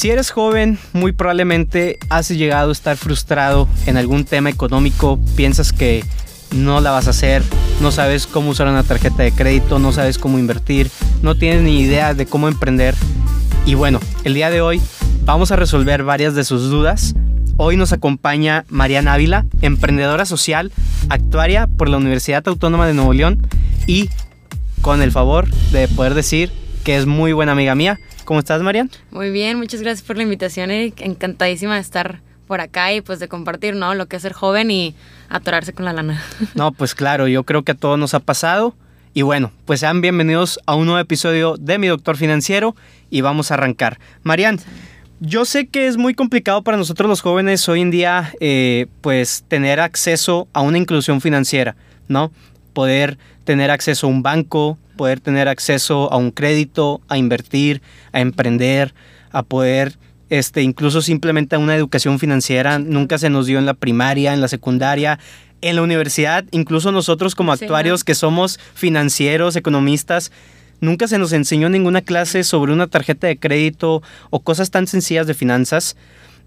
Si eres joven, muy probablemente has llegado a estar frustrado en algún tema económico, piensas que no la vas a hacer, no sabes cómo usar una tarjeta de crédito, no sabes cómo invertir, no tienes ni idea de cómo emprender. Y bueno, el día de hoy vamos a resolver varias de sus dudas. Hoy nos acompaña Mariana Ávila, emprendedora social, actuaria por la Universidad Autónoma de Nuevo León y con el favor de poder decir que es muy buena amiga mía. ¿Cómo estás, Marian? Muy bien, muchas gracias por la invitación, Eric. Encantadísima de estar por acá y pues de compartir, ¿no? Lo que es ser joven y atorarse con la lana. No, pues claro, yo creo que a todos nos ha pasado. Y bueno, pues sean bienvenidos a un nuevo episodio de Mi Doctor Financiero y vamos a arrancar. Marian, yo sé que es muy complicado para nosotros los jóvenes hoy en día, eh, pues tener acceso a una inclusión financiera, ¿no? Poder tener acceso a un banco, poder tener acceso a un crédito, a invertir, a emprender, a poder este, incluso simplemente a una educación financiera. Nunca se nos dio en la primaria, en la secundaria, en la universidad, incluso nosotros como actuarios que somos financieros, economistas, nunca se nos enseñó ninguna clase sobre una tarjeta de crédito o cosas tan sencillas de finanzas.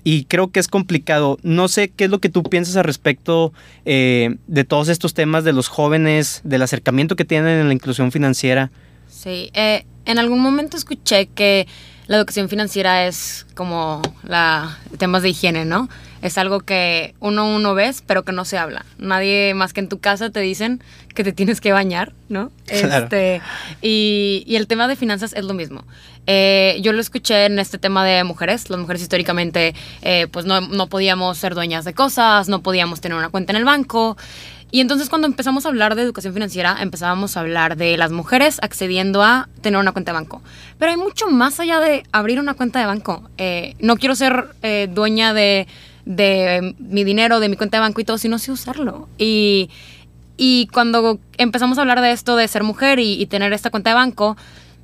Y creo que es complicado. No sé qué es lo que tú piensas al respecto eh, de todos estos temas de los jóvenes, del acercamiento que tienen en la inclusión financiera. Sí, eh, en algún momento escuché que la educación financiera es como la temas de higiene, ¿no? Es algo que uno uno ves, pero que no se habla. Nadie más que en tu casa te dicen que te tienes que bañar, ¿no? Claro. Este, y, y el tema de finanzas es lo mismo. Eh, yo lo escuché en este tema de mujeres. Las mujeres históricamente, eh, pues no, no podíamos ser dueñas de cosas, no podíamos tener una cuenta en el banco. Y entonces cuando empezamos a hablar de educación financiera, empezábamos a hablar de las mujeres accediendo a tener una cuenta de banco. Pero hay mucho más allá de abrir una cuenta de banco. Eh, no quiero ser eh, dueña de, de mi dinero, de mi cuenta de banco y todo, si no sé usarlo. Y, cuando empezamos a hablar de esto de ser mujer y, tener esta cuenta de banco,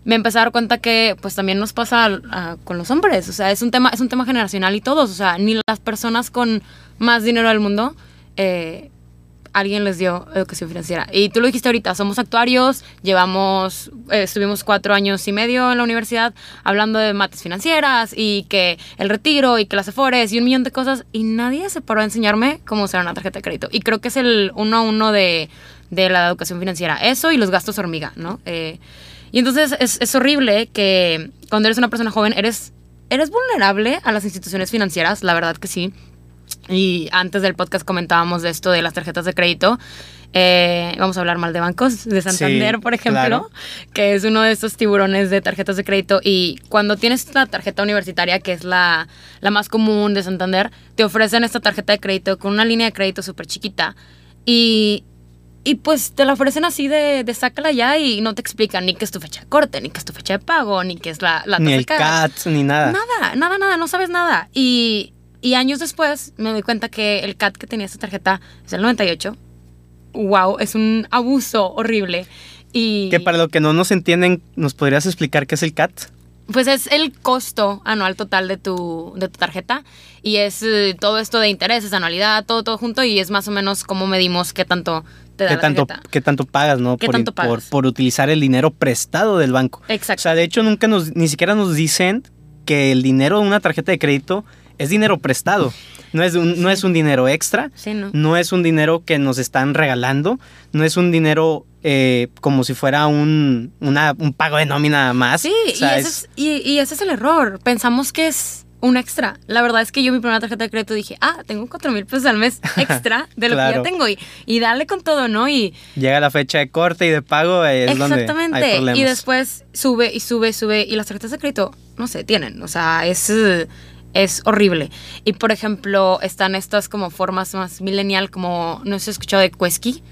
me empecé a dar cuenta que pues también nos pasa con los hombres. O sea, es un tema, es un tema generacional y todos. O sea, ni las personas con más dinero del mundo eh, alguien les dio educación financiera. Y tú lo dijiste ahorita, somos actuarios, llevamos, eh, estuvimos cuatro años y medio en la universidad hablando de mates financieras y que el retiro y que las afores y un millón de cosas y nadie se paró a enseñarme cómo usar una tarjeta de crédito. Y creo que es el uno a uno de, de la educación financiera. Eso y los gastos hormiga, ¿no? Eh, y entonces es, es horrible que cuando eres una persona joven eres, eres vulnerable a las instituciones financieras, la verdad que sí. Y antes del podcast comentábamos de esto de las tarjetas de crédito. Eh, vamos a hablar mal de bancos, de Santander, Sí, por ejemplo, claro. que es uno de estos tiburones de tarjetas de crédito. Y cuando tienes una tarjeta universitaria, que es la, la más común de Santander, te ofrecen esta tarjeta de crédito con una línea de crédito súper chiquita. Y, y pues te la ofrecen así de, de sácala ya y no te explican ni qué es tu fecha de corte, ni qué es tu fecha de pago, ni qué es la, la Ni el CAT, ni nada. Nada, nada, nada, no sabes nada. Y, y años después me doy cuenta que el CAT que tenía esta tarjeta es el 98. Wow, es un abuso horrible. Y Que para lo que no nos entienden, ¿nos podrías explicar qué es el CAT? pues es el costo anual total de tu, de tu tarjeta y es eh, todo esto de intereses, anualidad, todo, todo junto y es más o menos cómo medimos qué tanto te da ¿Qué la tanto, tarjeta. qué tanto pagas, no? ¿Qué por, tanto por- pagas? por utilizar el dinero prestado del banco. O Exacto. sea, de hecho, nunca nos, ni siquiera nos dicen que el dinero de una tarjeta de crédito es dinero prestado. No es un, no es un dinero extra, Sí, ¿no? no es un dinero que nos están regalando, no es un dinero eh, como si fuera un, una- un pago de nómina más. Sí, O sea, y, ese es, y, y ese es el error. Pensamos que es un extra. La verdad es que yo mi primera tarjeta de crédito dije, ah, tengo cuatro mil pesos al mes extra de lo que ya tengo. Y, y dale con todo, ¿no? Y Llega la fecha de corte y de pago, es donde hay exactamente. Y después sube y sube, sube. Y las tarjetas de crédito, no sé, tienen. O sea, es, eh, es horrible. Y por ejemplo, están estas como formas más millennial, como, no si has escuchado de Quesky.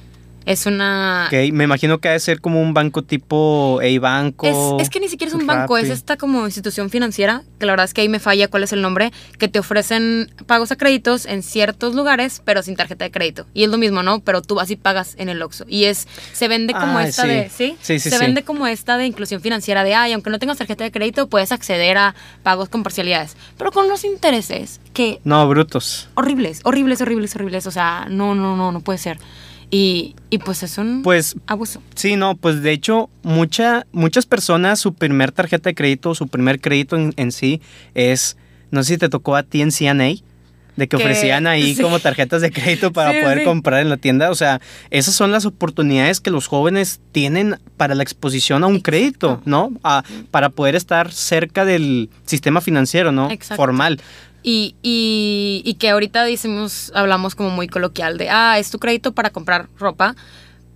Es una... Me imagino que ha de ser como un banco tipo A-Banco. Es, es que ni siquiera es un banco, es esta como institución financiera, que la verdad es que ahí me falla cuál es el nombre, que te ofrecen pagos a créditos en ciertos lugares, pero sin tarjeta de crédito. Y es lo mismo, ¿no? Pero tú vas y pagas en el Oxxo. Y es, se vende como Ah, esta sí. de, ¿sí? Sí, sí, se vende como esta de inclusión financiera de, ay, aunque no tengas tarjeta de crédito, puedes acceder a pagos con parcialidades. Pero con los intereses, que No, brutos. horribles, horribles, horribles, horribles. O sea, no, no, no, no puede ser. Y, y pues es un Pues abuso. Sí, no, pues de hecho, mucha, muchas personas, su primer tarjeta de crédito, su primer crédito en, en sí es No sé si te tocó a ti en CNA, de que, Que- ofrecían ahí sí. como tarjetas de crédito para Sí, poder sí. comprar en la tienda. O sea, esas son las oportunidades que los jóvenes tienen para la exposición a un Exacto. crédito, ¿no? A- para poder estar cerca del sistema financiero, ¿no? Exacto. Formal. Y, y, y que ahorita decimos, hablamos como muy coloquial de, ah, es tu crédito para comprar ropa,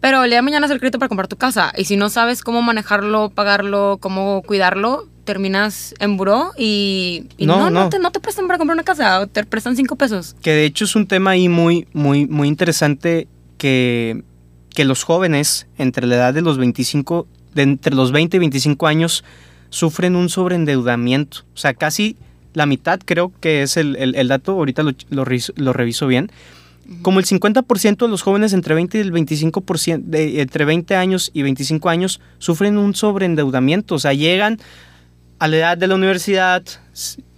pero el día de mañana es el crédito para comprar tu casa. Y si no sabes cómo manejarlo, pagarlo, cómo cuidarlo, terminas en buró y, y No, no, no, no. te, no te prestan para comprar una casa, te prestan cinco pesos. Que de hecho es un tema ahí muy, muy, muy interesante que, que los jóvenes entre la edad de los 25, de entre los 20 y 25 años, sufren un sobreendeudamiento. O sea, casi la mitad creo que es el, el- el dato, ahorita lo, lo reviso- lo reviso bien. Como el 50% de los jóvenes entre 20 y el 25%, de, entre 20 años y 25 años, sufren un sobreendeudamiento. O sea, llegan a la edad de la universidad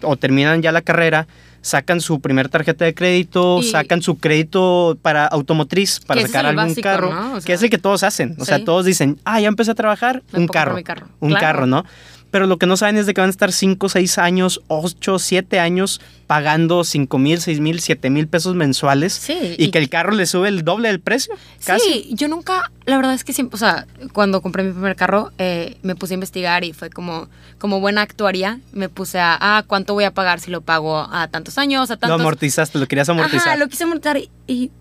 o terminan ya la carrera, sacan su primer tarjeta de crédito, Y- sacan su crédito para automotriz, para Que sacar algún básico, carro, ¿no? O que sea, es el que todos hacen. O sea, todos dicen, ah, ya empecé a trabajar, Me un carro. Un Claro. carro, ¿no? Pero lo que no saben es de que van a estar 5, 6 años, 8, 7 años pagando 5 mil, 6 mil, 7 mil pesos mensuales Sí, y, y- que el carro le sube el doble del precio. Casi. Sí, yo nunca, la verdad es que siempre, o sea, cuando compré mi primer carro, eh, me puse a investigar y fue como, como buena actuaria, me puse a, ah, ¿cuánto voy a pagar si lo pago a tantos años, a Lo tantos... amortizaste, lo querías amortizar. Ajá, lo quise amortizar y, y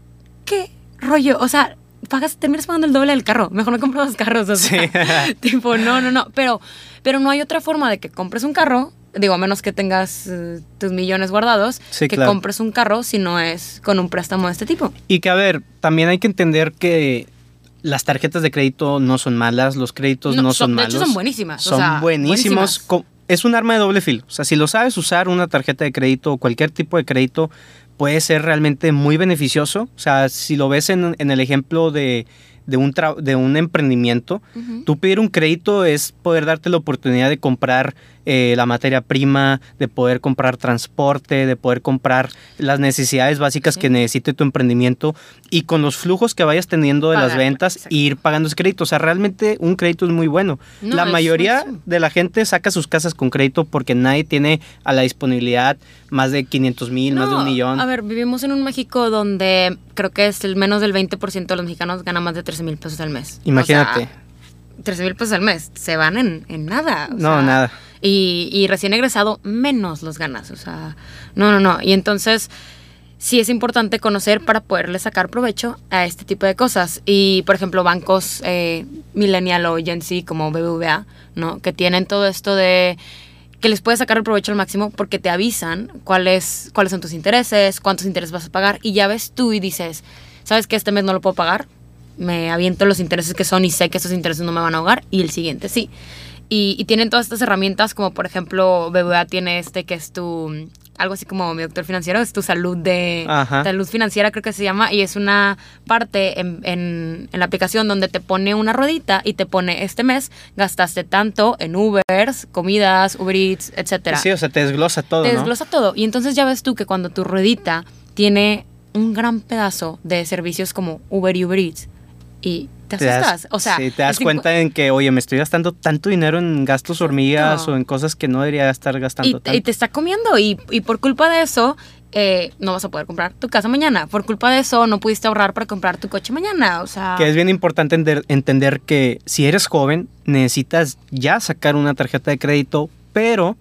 ¿qué rollo? O sea, pagas, terminas pagando el doble del carro, mejor me compro dos carros, o sea, Sí. tipo, no, no, no, pero, pero no hay otra forma de que compres un carro, digo, a menos que tengas eh, tus millones guardados, Sí, que claro. compres un carro si no es con un préstamo de este tipo. Y que, a ver, también hay que entender que las tarjetas de crédito no son malas, los créditos no, son, de malos. hecho son buenísimas. o Son sea, buenísimos. buenísimas. Es un arma de doble filo. O sea, si lo sabes usar, una tarjeta de crédito o cualquier tipo de crédito puede ser realmente muy beneficioso. O sea, si lo ves en, en el ejemplo de, de un, tra- de un emprendimiento, Ujú. Tú pedir un crédito es poder darte la oportunidad de comprar eh, la materia prima, de poder comprar transporte, de poder comprar las necesidades básicas Sí. que necesite tu emprendimiento y con los flujos que vayas teniendo de las Pagar, ventas, exacto. ir pagando ese crédito. O sea, realmente un crédito es muy bueno. No, la mayoría buenísimo. de la gente saca sus casas con crédito porque nadie tiene a la disponibilidad más de 500 mil, más de un No, millón. A ver, vivimos en un México donde creo que es el menos del 20% de los mexicanos gana más de 13 mil pesos al mes. Imagínate. 13 mil pesos al mes. Se van en, en nada. o No, sea, nada. Y, y recién egresado, menos los ganas. O sea, no, no, no. Y entonces, sí es importante conocer para poderle sacar provecho a este tipo de cosas. Y, por ejemplo, bancos eh, Millennial o Gen Z como BBVA, ¿no? Que tienen todo esto de que les puedes sacar el provecho al máximo porque te avisan cuáles, cuáles son tus intereses, cuántos intereses vas a pagar. Y ya ves tú y dices, ¿sabes que este mes no lo puedo pagar? Me aviento los intereses que son y sé que esos intereses no me van a ahogar. Y el siguiente sí. Y, y tienen todas estas herramientas, como por ejemplo, BBVA tiene este que es tu, algo así como mi doctor financiero, es tu salud de, Ajá. salud financiera creo que se llama, y es una parte en, en- en la aplicación donde te pone una ruedita y te pone este mes gastaste tanto en Ubers, comidas, Uber Eats, etcétera. Sí, o sea, te desglosa todo, te ¿no? desglosa todo. Y entonces ya ves tú que cuando tu ruedita tiene un gran pedazo de servicios como Uber y Uber Eats, y te Te das- asustas. o sea, sí, te das cuenta en que, oye, me estoy gastando tanto dinero en gastos hormigas o en cosas que no debería estar gastando y, tanto. y te está comiendo y, y por culpa de eso eh, no vas a poder comprar tu casa mañana. Por culpa de eso no pudiste ahorrar para comprar tu coche mañana. O sea, Que es bien importante enter- entender que si eres joven, necesitas ya sacar una tarjeta de crédito, pero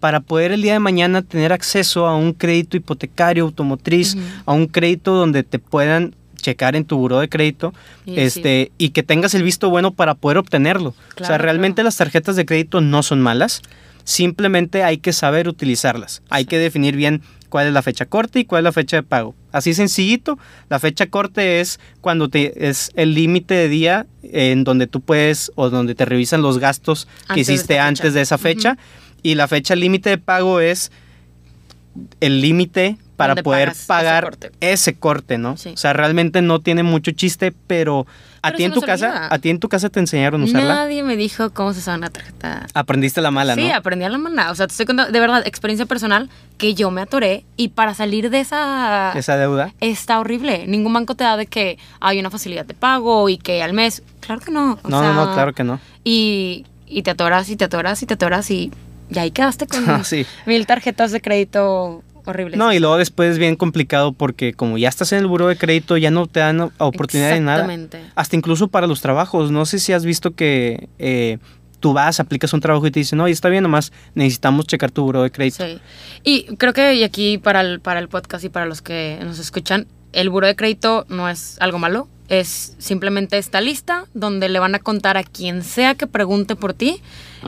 para poder el día de mañana tener acceso a un crédito hipotecario, automotriz, a un crédito donde te puedan checar en tu buró de crédito Y este y que tengas el visto bueno para poder obtenerlo. o sea, realmente claro. las tarjetas de crédito no son malas, simplemente hay que saber utilizarlas. Hay Sí. que definir bien cuál es la fecha corte y cuál es la fecha de pago. Así sencillito, la fecha corte es cuando te es el límite de día en donde tú puedes o donde te revisan los gastos que Antes hiciste antes de esa fecha y la fecha límite de pago es el límite para poder ese pagar corte. ese corte, ¿no? Sí. O sea, realmente no tiene mucho chiste, pero a ti en tu casa, olvida. a ti en tu casa te enseñaron a usarla. Nadie me dijo cómo se usaba una tarjeta. Aprendiste la mala, sí, ¿no? aprendí a la mano. O sea, te estoy contando, de verdad, experiencia personal, que yo me atoré y para salir de esa... Esa deuda. Está horrible. Ningún banco te da de que hay una facilidad de pago y que al mes... Claro que no. o No, no, no, claro que no. Y, y te atoras y te atoras y te atoras y y ahí quedaste con sí. mil tarjetas de crédito horribles. No, y luego después es bien complicado porque como ya estás en el buro de crédito, ya no te dan oportunidad de nada. Exactamente. Hasta incluso para los trabajos. No sé si has visto que eh, tú vas, aplicas un trabajo y te dicen, no, y está bien, nomás necesitamos checar tu buro de crédito. Sí. Y creo que y aquí para el, para el podcast y para los que nos escuchan, el buro de crédito no es algo malo. Es simplemente esta lista donde le van a contar a quien sea que pregunte por ti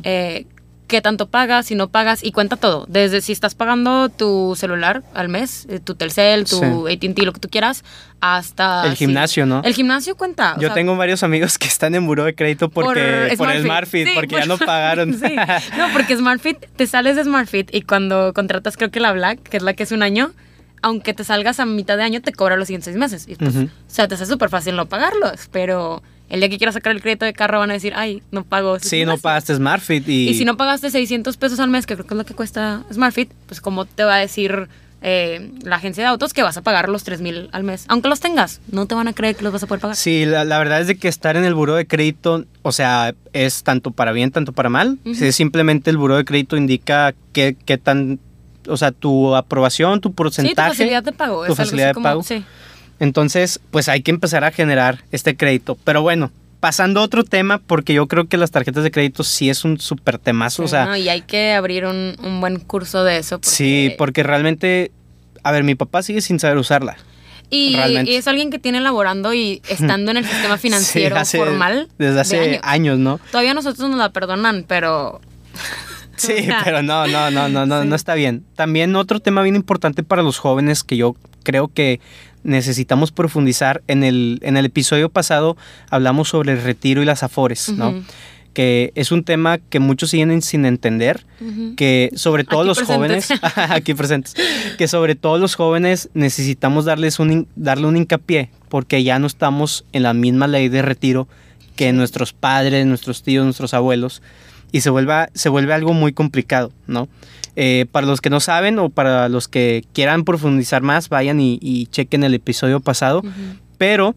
eh, qué tanto pagas, si no pagas y cuenta todo. Desde si estás pagando tu celular al mes, eh, tu Telcel, tu Sí. AT&T, lo que tú quieras, hasta... El sí. gimnasio, ¿no? El gimnasio cuenta. Yo sea, tengo varios amigos que están en buro de crédito porque, por, SmartFit. SmartFit, Sí, porque por- ya no pagaron. No, porque SmartFit, te sales de SmartFit y cuando contratas creo que la Black, que es la que es un año, aunque te salgas a mitad de año, te cobra los siguientes seis meses. Y pues. O sea, te hace súper fácil no pagarlos, pero el día que quieras sacar el crédito de carro van a decir, ay, no pago. sí, no gimnasio". pagaste SmartFit y... Y si no pagaste 600 pesos al mes, que creo que es lo que cuesta SmartFit, pues cómo te va a decir eh, la agencia de autos que vas a pagar los 3 mil al mes. Aunque los tengas, no te van a creer que los vas a poder pagar. Sí, la, la verdad es de que estar en el buro de crédito, o sea, es tanto para bien, tanto para mal. Sí, simplemente el buro de crédito indica qué, qué tan, o sea, tu aprobación, tu Sí, tu porcentaje. facilidad de pago. tu facilidad de como- pago. Sí. Entonces, pues hay que empezar a generar este crédito. Pero bueno, pasando a otro tema, porque yo creo que las tarjetas de crédito sí es un súper temazo. o sea, no, y hay que abrir un, un buen curso de eso. Porque, sí, porque realmente, a ver, mi papá sigue sin saber usarla. y, es alguien que tiene laborando y estando en el sistema financiero Sí, hace- formal. Desde de hace años. años, ¿no? Todavía nosotros nos la perdonan, pero. Sí, pero no, no, no, no, no, Sí. no está bien. También otro tema bien importante para los jóvenes que yo creo que necesitamos profundizar. En el, en el episodio pasado hablamos sobre el retiro y las afores, ¿no? Ujú. Que es un tema que muchos siguen sin entender, Ujú. que sobre todo Aquí los presentes. jóvenes, aquí presentes, que sobre todo los jóvenes necesitamos darles un, darle un hincapié, porque ya no estamos en la misma ley de retiro que nuestros padres, nuestros tíos, nuestros abuelos, y se vuelve, se vuelve algo muy complicado, ¿no? Eh, para los que no saben o para los que quieran profundizar más, vayan y, y chequen el episodio pasado, Ujú. pero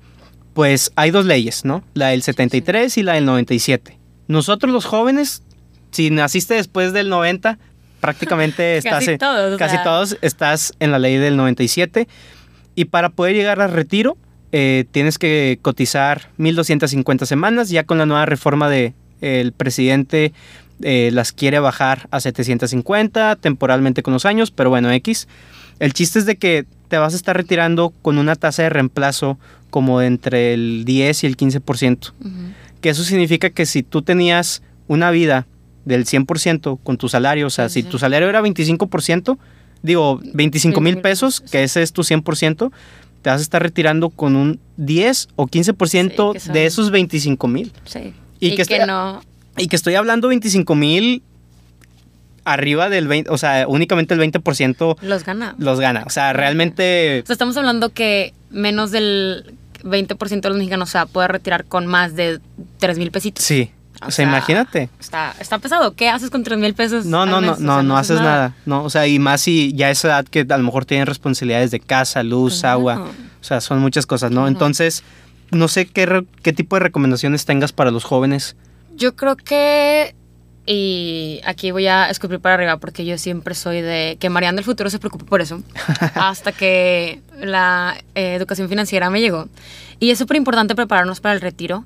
pues hay dos leyes, ¿no? La del 73 y la del 97. Nosotros los jóvenes, si naciste después del 90, prácticamente estás Casi en- todos, o casi sea. todos estás en la ley del 97 y para poder llegar al retiro eh, tienes que cotizar 1250 semanas, ya con la nueva reforma de el presidente eh, las quiere bajar a 750 temporalmente con los años, pero bueno, X. El chiste es de que te vas a estar retirando con una tasa de reemplazo como de entre el 10 y el 15%. Ujú. Que eso significa que si tú tenías una vida del 100% con tu salario, o sea, si tu salario era 25%, digo, 25 mil 25,000 pesos, que ese es tu 100%, te vas a estar retirando con un 10 o 15% Sí, de esos 25 mil. Sí. Y Y, que no. Y que estoy hablando 25 mil arriba del 20, o sea, únicamente el 20% Los gana. los gana. O sea, realmente... O sea, estamos hablando que menos del 20% de los mexicanos se va a poder retirar con más de 3 mil pesitos. Sí. O O sea, sea, imagínate. Está, está pesado. ¿Qué haces con 3 mil pesos? No, no, no? O no, sea, no haces nada. No, o sea, y más si ya a esa edad que a lo mejor tienen responsabilidades de casa, luz, agua. O sea, son muchas cosas, ¿no? Entonces, no sé qué, qué tipo de recomendaciones tengas para los jóvenes. Yo creo que. Y aquí voy a escupir para arriba porque yo siempre soy de que Mariana del futuro se preocupe por eso. hasta que la eh, educación financiera me llegó. Y es súper importante prepararnos para el retiro.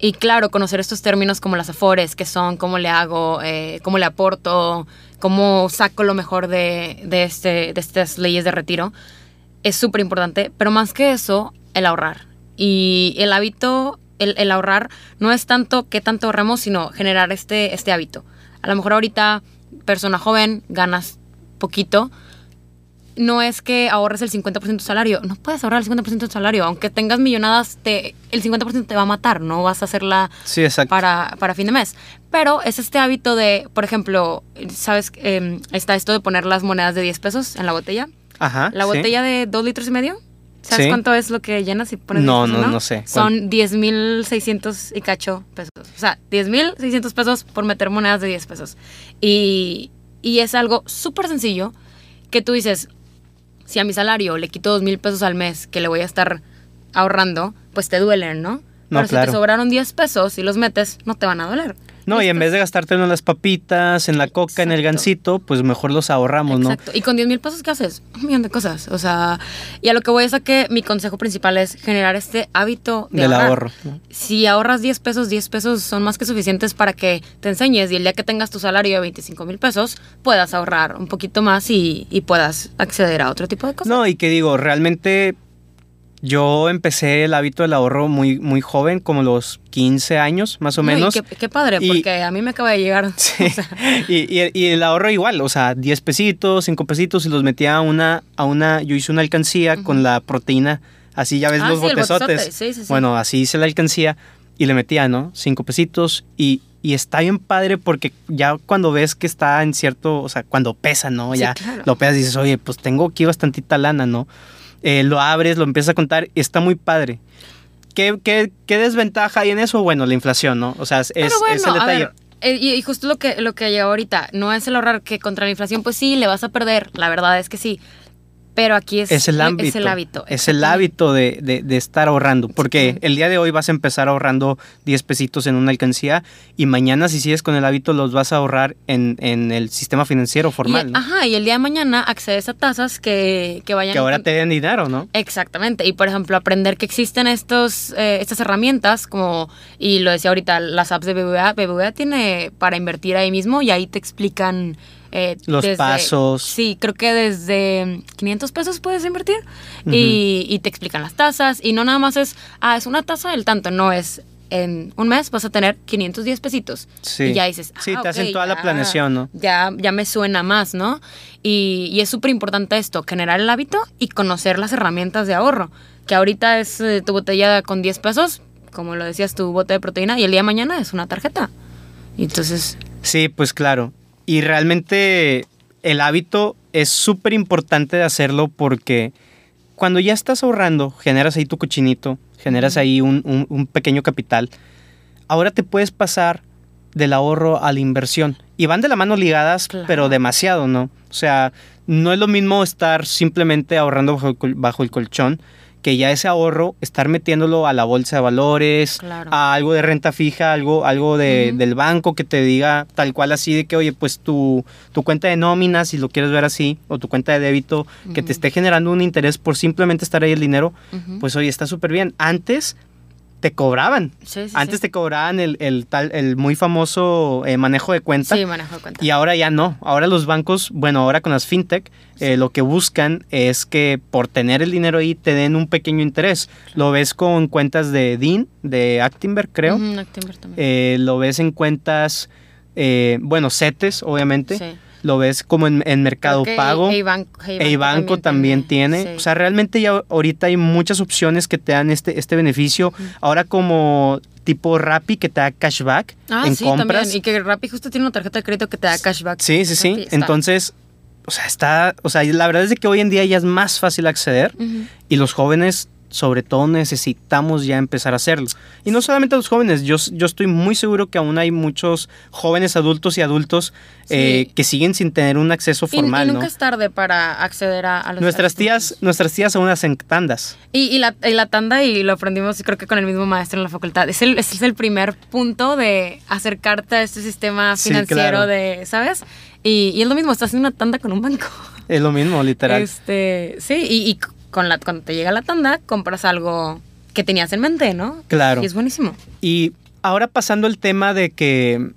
Y claro, conocer estos términos como las afores, que son, cómo le hago, eh, cómo le aporto, cómo saco lo mejor de, de, este, de estas leyes de retiro, es súper importante. Pero más que eso, el ahorrar. Y el hábito, el, el ahorrar, no es tanto qué tanto ahorramos, sino generar este, este hábito. A lo mejor ahorita, persona joven, ganas poquito, no es que ahorres el 50% de tu salario. No puedes ahorrar el 50% de tu salario. Aunque tengas millonadas, te, el 50% te va a matar. No vas a hacerla Sí, para, para fin de mes. Pero es este hábito de, por ejemplo, ¿sabes? Eh, está esto de poner las monedas de 10 pesos en la botella. Ajá. La sí. botella de 2 litros y medio. ¿Sabes Sí. cuánto es lo que llenas y pones? No, 10 pesos, no, no sé. Son 10.600 y cacho pesos. O sea, 10.600 pesos por meter monedas de 10 pesos. Y, y es algo súper sencillo que tú dices, si a mi salario le quito 2.000 pesos al mes que le voy a estar ahorrando, pues te duelen, ¿no? No, Pero si te sobraron 10 pesos y los metes, no te van a doler. No, y en vez de gastártelo en las papitas, en la coca, en el gancito, pues mejor los ahorramos, ¿no? Exacto. Y con 10 mil pesos, ¿qué haces? Un millón de cosas. O sea, y a lo que voy es a que mi consejo principal es generar este hábito de Del ahorrar. ahorro. ¿no? Si ahorras 10 pesos, 10 pesos son más que suficientes para que te enseñes y el día que tengas tu salario de 25 mil pesos, puedas ahorrar un poquito más y, y puedas acceder a otro tipo de cosas. No, y que digo, realmente yo empecé el hábito del ahorro muy, muy joven, como los 15 años, más o No, y menos. qué, qué padre, Y- porque a mí me acaba de llegar. Sí. o sea, Y, y- y el ahorro igual, o sea, 10 pesitos, 5 pesitos y los metía a una, a una, yo hice una alcancía con la proteína, así ya ves Ah, los sí, botezotes. botezote, sí, sí. Bueno, así hice la alcancía y le metía, ¿no? 5 pesitos y, y está bien padre porque ya cuando ves que está en cierto, o sea, cuando pesa, ¿no? Sí, ya claro. lo pesas y dices, oye, pues tengo aquí bastantita lana, ¿no? Eh, lo abres, lo empiezas a contar y está muy padre. ¿Qué, qué, qué desventaja hay en eso? Bueno, la inflación, ¿no? O sea, es, el a detalle. ver, eh, y, y justo lo que, lo que llegó ahorita, no es el ahorrar que contra la inflación, pues sí, le vas a perder, la verdad es que sí. Pero aquí es, es el hábito. Es el hábito. Es el hábito de, de- de estar ahorrando. Porque el día de hoy vas a empezar ahorrando 10 pesitos en una alcancía y mañana si sigues con el hábito los vas a ahorrar en, en el sistema financiero formal. Y, ¿no? Ajá, y el día de mañana accedes a tasas que, que vayan... Que ahora te den dinero, ¿no? Exactamente, y por ejemplo, aprender que existen estos, eh, estas herramientas, como, y lo decía ahorita, las apps de BBVA, BBVA tiene para invertir ahí mismo y ahí te explican... eh, Los pasos. Sí, creo que desde 500 pesos puedes invertir y, y te explican las tasas y no nada más es, ah, es una tasa del tanto, no es... En un mes vas a tener 510 pesitos. Sí. Y ya dices, Sí, ah, te hacen toda la ya- planeación, ¿no? Ya, ya me suena más, ¿no? Y, y es súper importante esto, generar el hábito y conocer las herramientas de ahorro. Que ahorita es eh, tu botella con 10 pesos, como lo decías, tu bote de proteína, y el día de mañana es una tarjeta. Y entonces, Sí, pues claro. Y realmente el hábito es súper importante de hacerlo porque cuando ya estás ahorrando, generas ahí tu cochinito, generas ahí un, un- un pequeño capital, ahora te puedes pasar del ahorro a la inversión. Y van de la mano ligadas, Claro. pero demasiado, ¿no? O sea, no es lo mismo estar simplemente ahorrando bajo el colchón que ya ese ahorro, estar metiéndolo a la bolsa de valores, Claro. a algo de renta fija, algo, algo de, del banco que te diga tal cual así de que, oye, pues tu, tu cuenta de nómina, si lo quieres ver así, o tu cuenta de débito, que te esté generando un interés por simplemente estar ahí el dinero, pues oye, está súper bien. Antes te cobraban. Sí, sí, Antes sí. te cobraban el, el tal, el muy famoso eh, manejo de cuenta. Sí, manejo de cuenta. Y ahora ya no. Ahora los bancos, bueno, ahora con las fintech, eh, lo que buscan es que por tener el dinero ahí te den un pequeño interés. Lo ves con cuentas de DIN, de Actinver, creo. Ujú, Actinver también. Eh, lo ves en cuentas, eh, bueno, CETES, obviamente. Sí. Lo ves como en, en Mercado Creo que Pago. Eibanco, E Banco también tiene. sí. O sea, realmente ya ahorita hay muchas opciones que te dan este, este beneficio. Ahora como tipo Rappi que te da cashback ah, en sí, compras. también. Y que Rappi justo tiene una tarjeta de crédito que te da cashback. Sí, sí, sí. Está. Entonces, o sea, está, o sea, la verdad es de que hoy en día ya es más fácil acceder y los jóvenes sobre todo necesitamos ya empezar a hacerlo. Y no solamente los jóvenes, yo, yo estoy muy seguro que aún hay muchos jóvenes adultos y adultos eh, que siguen sin tener un acceso formal, y, nunca ¿no? es tarde para acceder a, a los Nuestras a tías, nuestras tías aún hacen tandas. Y, y la, y la tanda, y lo aprendimos creo que con el mismo maestro en la facultad, es el, es el primer punto de acercarte a este sistema Sí, financiero claro. de, ¿sabes? Y, y es lo mismo, estás haciendo una tanda con un banco. Es lo mismo, literal. Este, sí, y, y con la, cuando te llega la tanda, compras algo que tenías en mente, ¿no? Claro. Y es buenísimo. Y ahora pasando el tema de que,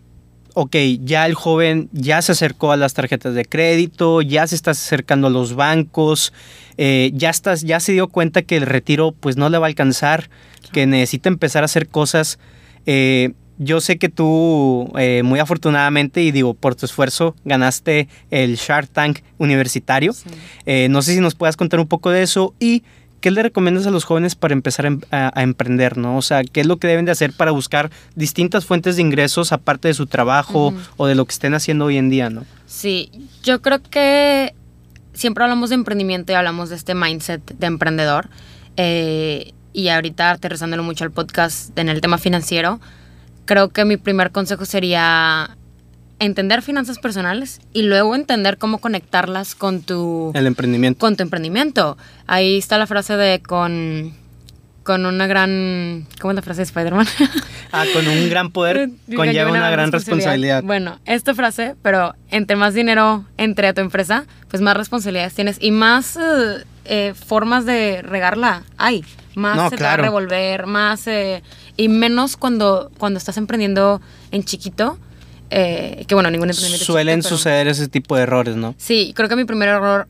ok, ya el joven ya se acercó a las tarjetas de crédito, ya se está acercando a los bancos, eh, ya, estás, ya se dio cuenta que el retiro pues no le va a alcanzar, que necesita empezar a hacer cosas. eh, yo sé que tú, eh, muy afortunadamente, y digo, por tu esfuerzo, ganaste el Shark Tank universitario. Sí. Eh, no sé si nos puedas contar un poco de eso y qué le recomiendas a los jóvenes para empezar a, em- a- emprender, ¿no? O sea, qué es lo que deben de hacer para buscar distintas fuentes de ingresos aparte de su trabajo o de lo que estén haciendo hoy en día, ¿no? Sí, yo creo que siempre hablamos de emprendimiento y hablamos de este mindset de emprendedor. Eh, y ahorita aterrizándolo mucho al podcast en el tema financiero, creo que mi primer consejo sería entender finanzas personales y luego entender cómo conectarlas con tu, El emprendimiento. con tu emprendimiento. Ahí está la frase de con, con una gran... ¿Cómo es la frase de Spider-Man? Ah, con un gran poder conlleva una, gran responsabilidad. Bueno, esta frase, pero entre más dinero entre a tu empresa, pues más responsabilidades tienes y más eh, eh, formas de regarla hay. Más se te va a revolver, más... Eh, y menos cuando, cuando estás emprendiendo en chiquito. que bueno, ningún emprendimiento. Suelen suceder ese tipo de errores, ¿no? Sí, creo que mi primer error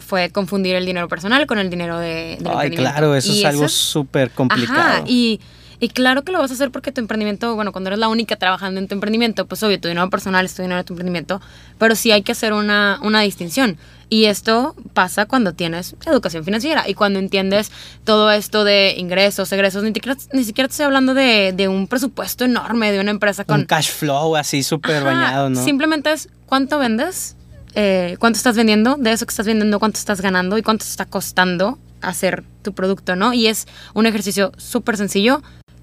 fue confundir el dinero personal con el dinero de, del Ay, claro, eso es algo súper complicado. Ajá, y y claro que lo vas a hacer porque tu emprendimiento, bueno, cuando eres la única trabajando en tu emprendimiento, pues obvio, tu dinero personal es tu dinero de tu emprendimiento, pero sí hay que hacer una, una distinción. Y esto pasa cuando tienes educación financiera y cuando entiendes todo esto de ingresos, egresos. Ni siquiera, ni siquiera te estoy hablando de, de, un presupuesto enorme de una empresa con... Un cash flow así súper bañado, ¿no? Simplemente es cuánto vendes, eh, cuánto estás vendiendo, de eso que estás vendiendo, cuánto estás ganando y cuánto te está costando hacer tu producto, ¿no? Y es un ejercicio súper sencillo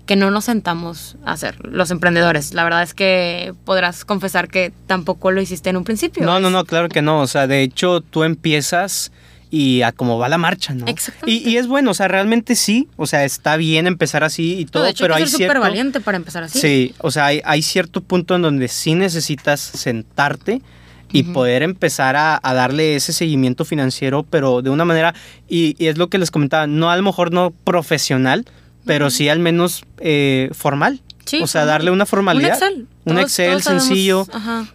que no nos sentamos a hacer los emprendedores. La verdad es que podrás confesar que tampoco lo hiciste en un principio. No, no, no, claro que no. O sea, de hecho, tú empiezas y a cómo va la marcha, ¿no? Exactamente. Y, es bueno, o sea, realmente sí, o sea, está bien empezar así y todo, pero hay ser súper valiente para empezar así. Sí, o sea, hay, cierto punto en donde sí necesitas sentarte y poder empezar a, darle ese seguimiento financiero, pero de una manera, y, y, es lo que les comentaba, no a lo mejor no profesional, pero sí al menos eh, formal. o sea, darle una formalidad. Un Excel. Un Excel sencillo.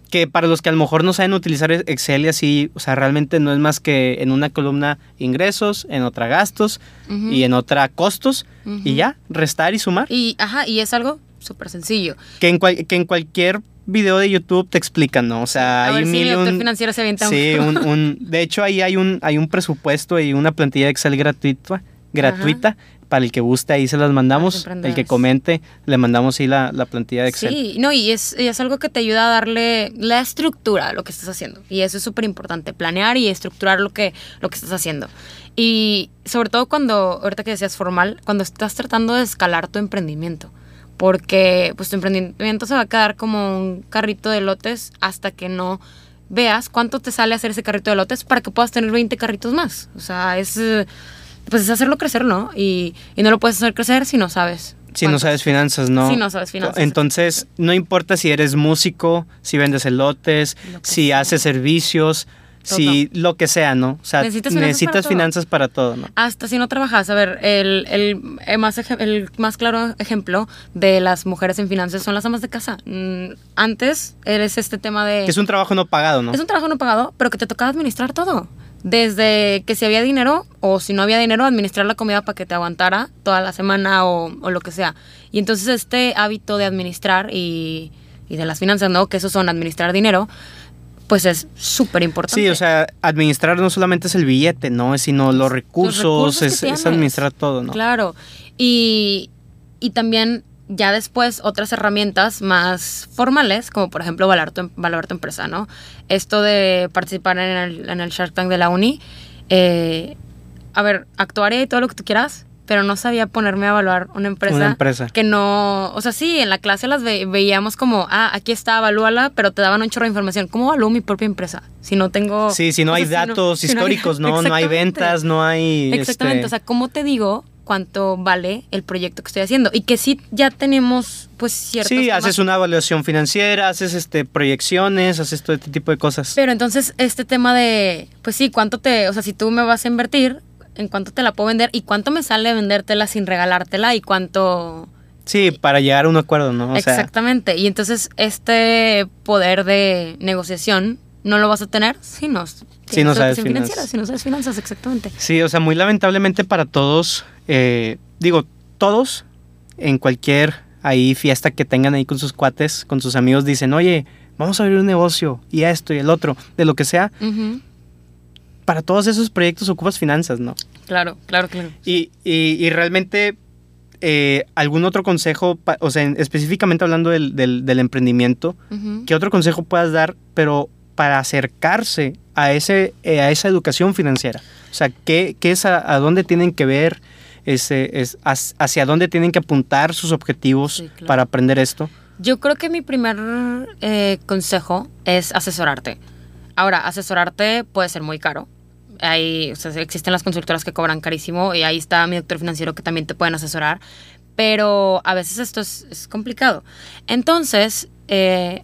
que para los que a lo mejor no saben utilizar Excel y así, o sea, realmente no es más que en una columna ingresos, en otra gastos y en otra costos. Y ya, restar y sumar. Y, ajá, y es algo súper sencillo. Que en, que en cualquier video de YouTube te explican, ¿no? O sea, hay mil un, financiero se avienta Sí, un, de hecho ahí hay un, hay un presupuesto y una plantilla de Excel gratuita, gratuita para el que guste, ahí se las mandamos. El que comente, le mandamos ahí la, la, plantilla de Excel. Sí, no, y es, es algo que te ayuda a darle la estructura a lo que estás haciendo. Y eso es súper importante, planear y estructurar lo que, lo que estás haciendo. Y sobre todo cuando, ahorita que decías formal, cuando estás tratando de escalar tu emprendimiento. Porque pues tu emprendimiento se va a quedar como un carrito de lotes hasta que no veas cuánto te sale hacer ese carrito de lotes para que puedas tener 20 carritos más. O sea, es pues es hacerlo crecer, ¿no? Y, y no lo puedes hacer crecer si no sabes. Si no sabes finanzas, ¿no? Si no sabes finanzas. Entonces, no importa si eres músico, si vendes elotes, si haces servicios, si lo que sea, ¿no? O sea, necesitas, finanzas, para todo, ¿no? Hasta si no trabajas. A ver, el, el, más, el más claro ejemplo de las mujeres en finanzas son las amas de casa. Mm, antes eres este tema de... Que es un trabajo no pagado, ¿no? Es un trabajo no pagado, pero que te tocaba administrar todo desde que si había dinero o si no había dinero, administrar la comida para que te aguantara toda la semana o, lo que sea. Y entonces este hábito de administrar y, de las finanzas, ¿no? Que eso son administrar dinero, pues es súper importante. Sí, o sea, administrar no solamente es el billete, ¿no? Sino los recursos, es, es, administrar todo, ¿no? Claro. Y, y también ya después otras herramientas más formales, como por ejemplo valorar tu, valorar tu empresa, ¿no? Esto de participar en el, en el Shark Tank de la uni, eh, a ver, actuaría y todo lo que tú quieras, pero no sabía ponerme a evaluar una empresa, una empresa. que no, o sea, sí, en la clase las veíamos como, ah, aquí está, evalúala, pero te daban un chorro de información. ¿Cómo evalúo mi propia empresa? Si no tengo... Sí, si no hay datos históricos, no, no, hay ventas, no hay... Exactamente, este o sea, ¿cómo te digo cuánto vale el proyecto que estoy haciendo y que sí ya tenemos pues ciertos Sí, haces una evaluación financiera, haces este proyecciones, haces todo este tipo de cosas. Pero entonces este tema de pues sí, cuánto te, o sea, si tú me vas a invertir, en cuánto te la puedo vender y cuánto me sale vendértela sin regalártela y cuánto Sí, para llegar a un acuerdo, ¿no? Exactamente. Y entonces este poder de negociación no lo vas a tener si no, si no sabes finanzas. Si no sabes finanzas, exactamente. Sí, o sea, muy lamentablemente para todos, eh, digo, todos en cualquier ahí fiesta que tengan ahí con sus cuates, con sus amigos, dicen, oye, vamos a abrir un negocio y esto y el otro, de lo que sea. Para todos esos proyectos ocupas finanzas, ¿no? Claro, claro, claro. Y, y, realmente, eh, ¿algún otro consejo, o sea, específicamente hablando del, del, emprendimiento, qué otro consejo puedas dar, pero para acercarse a, ese, eh, a esa educación financiera? O sea, ¿qué, qué es a, dónde tienen que ver, es, hacia dónde tienen que apuntar sus objetivos para aprender esto? Yo creo que mi primer eh, consejo es asesorarte. Ahora, asesorarte puede ser muy caro. Hay, existen las consultoras que cobran carísimo y ahí está mi doctor financiero que también te pueden asesorar. pero a veces esto es, es complicado. Entonces, eh,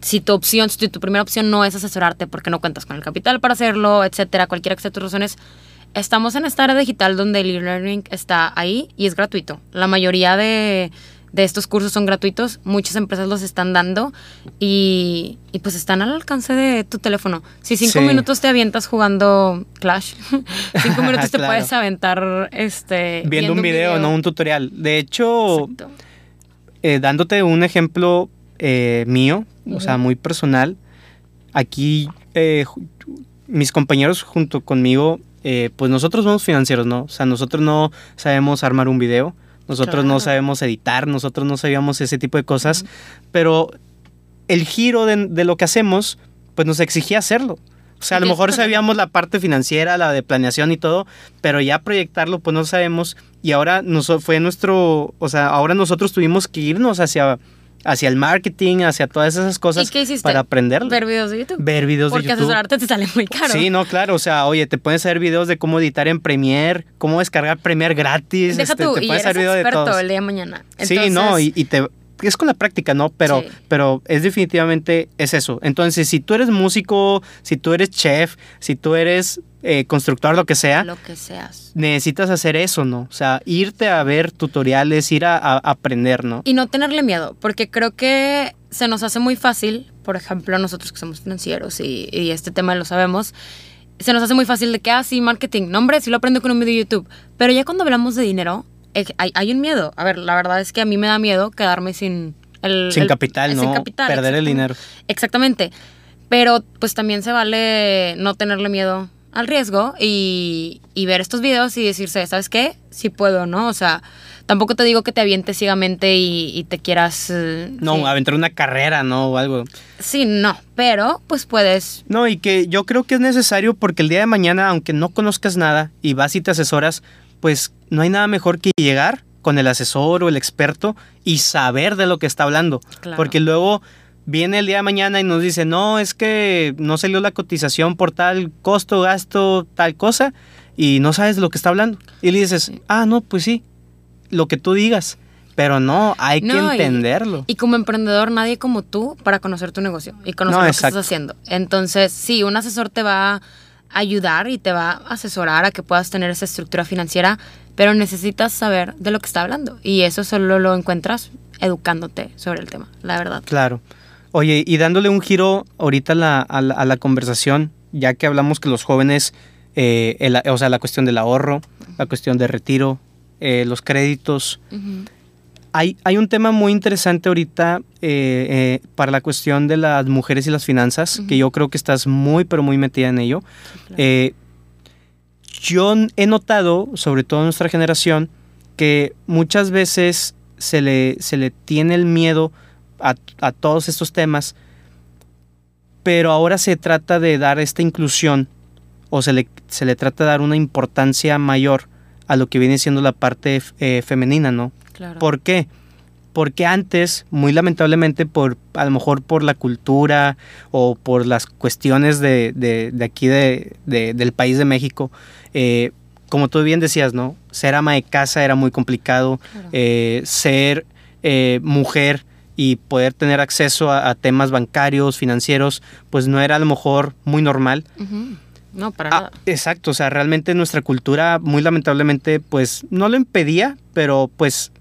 si tu opción, si tu primera opción no es asesorarte porque no cuentas con el capital para hacerlo, etcétera, cualquiera que sea tus razones, estamos en esta área digital donde el e-learning está ahí y es gratuito. La mayoría de, de estos cursos son gratuitos, muchas empresas los están dando y, y pues están al alcance de tu teléfono. Si cinco Sí. minutos te avientas jugando Clash, cinco minutos te Claro. puedes aventar este, Viendo, un video, no un tutorial. De hecho, eh, dándote un ejemplo eh, mío, o sea, muy personal, aquí eh, mis compañeros junto conmigo, eh, pues nosotros somos financieros, ¿no? O sea, nosotros no sabemos armar un video, nosotros no sabemos editar, nosotros no sabíamos ese tipo de cosas, pero el giro de, de lo que hacemos, pues nos exigía hacerlo. O sea, a lo mejor sabíamos la parte financiera, la de planeación y todo, pero ya proyectarlo, pues no sabemos. Y ahora nos, fue nuestro, o sea, ahora nosotros tuvimos que irnos hacia, hacia el marketing, hacia todas esas cosas ¿Y qué hiciste? para aprenderlo. Ver videos de YouTube. Ver videos Porque de YouTube. asesorarte te sale muy caro. Sí, no, claro. O sea, oye, te puedes hacer videos de cómo editar en Premiere, cómo descargar Premiere gratis. Deja este, tú, te y puedes hacer video de todo. el día de mañana. Sí, no, y, y te es con la práctica, ¿no? Pero, Sí. pero es definitivamente es eso. Entonces, si tú eres músico, si tú eres chef, si tú eres eh, constructor, lo que sea, Lo que seas. necesitas hacer eso, ¿no? O sea, irte a ver tutoriales, ir a, a aprender, ¿no? Y no tenerle miedo, porque creo que se nos hace muy fácil, por ejemplo, nosotros que somos financieros y, y este tema lo sabemos, se nos hace muy fácil de que, ah, sí, marketing, no, hombre, sí lo aprendo con un video de YouTube. Pero ya cuando hablamos de dinero, eh, hay, hay un miedo. A ver, la verdad es que a mí me da miedo quedarme sin el... Sin el- capital, sin ¿no? capital, Perder el dinero. Exactamente. Pero pues también se vale no tenerle miedo al riesgo y, y ver estos videos y decirse, ¿sabes qué? Sí puedo, ¿no? O sea, tampoco te digo que te avientes ciegamente y, y te quieras... eh, No, sí. aventar una carrera, ¿no? O algo. Sí, no, pero pues puedes... No, y que yo creo que es necesario porque el día de mañana, aunque no conozcas nada y vas y te asesoras, pues no hay nada mejor que llegar con el asesor o el experto y saber de lo que está hablando. Claro. Porque luego viene el día de mañana y nos dice, no, es que no salió la cotización por tal costo, gasto, tal cosa, y no sabes de lo que está hablando. Y le dices, ah, no, pues sí, lo que tú digas. Pero no, hay que y- entenderlo. Y como emprendedor, nadie como tú para conocer tu negocio y conocer No, lo exacto. que estás haciendo. Entonces, sí, un asesor te va a ayudar y te va a asesorar a que puedas tener esa estructura financiera, pero necesitas saber de lo que está hablando. Y eso solo lo encuentras educándote sobre el tema, la verdad. Claro. Oye, y dándole un giro ahorita a la, a la- a la conversación, ya que hablamos que los jóvenes, eh, el- o sea, la cuestión del ahorro, la cuestión de retiro, eh, los créditos, Ujú. hay, hay un tema muy interesante ahorita eh, eh, para la cuestión de las mujeres y las finanzas, que Ujú. yo creo que estás muy, pero muy metida en ello. claro. Eh, yo he notado, sobre todo en nuestra generación, que muchas veces se le, se le tiene el miedo a, a todos estos temas, pero ahora se trata de dar esta inclusión o se le, se le trata de dar una importancia mayor a lo que viene siendo la parte eh, femenina, ¿no? Claro. ¿Por qué? Porque antes, muy lamentablemente, por a lo mejor por la cultura o por las cuestiones de, de- de aquí de- de- del país de México, eh, como tú bien decías, ¿no? Ser ama de casa era muy complicado. Claro. eh, ser mujer y poder tener acceso a, a temas bancarios, financieros, pues no era a lo mejor muy normal. No, para Ah, nada. exacto, o sea, realmente nuestra cultura muy lamentablemente pues no lo impedía, pero pues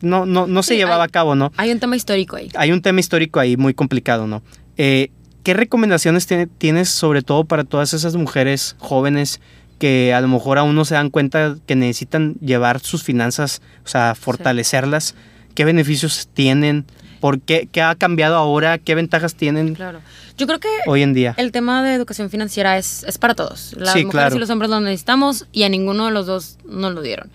no, no, no se Sí, llevaba hay- a cabo, ¿no? Hay un tema histórico ahí. Hay un tema histórico ahí muy complicado, ¿no? Eh, ¿Qué recomendaciones tiene- tienes sobre todo para todas esas mujeres jóvenes que a lo mejor aún no se dan cuenta que necesitan llevar sus finanzas, o sea, fortalecerlas? ¿Qué beneficios tienen? ¿Por qué? ¿Qué ha cambiado ahora? ¿Qué ventajas tienen Claro. Yo creo que hoy en día? el tema de educación financiera es, es para todos. Las Sí, mujeres claro. y los hombres lo necesitamos y a ninguno de los dos nos lo dieron.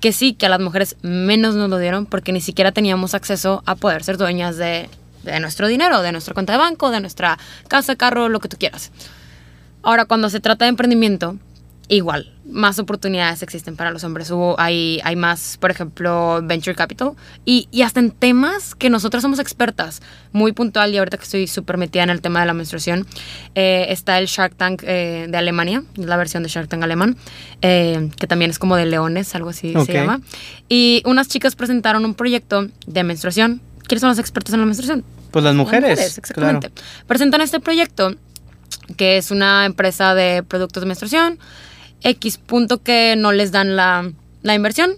Que sí, que a las mujeres menos nos lo dieron porque ni siquiera teníamos acceso a poder ser dueñas de, de nuestro dinero, de nuestra cuenta de banco, de nuestra casa, carro, lo que tú quieras. Ahora, cuando se trata de emprendimiento, igual, más oportunidades existen para los hombres. Hubo, hay, hay más, por ejemplo, venture capital y, y hasta en temas que nosotros somos expertas, muy puntual y ahorita que estoy súper metida en el tema de la menstruación, eh, está el Shark Tank eh, de Alemania, la versión de Shark Tank alemán, eh, que también es como de leones, algo así Ok. se llama. Y unas chicas presentaron un proyecto de menstruación. ¿Quiénes son los expertos en la menstruación? Pues las mujeres. Las exactamente. Presentan este proyecto, que es una empresa de productos de menstruación, X punto que no les dan la, la inversión,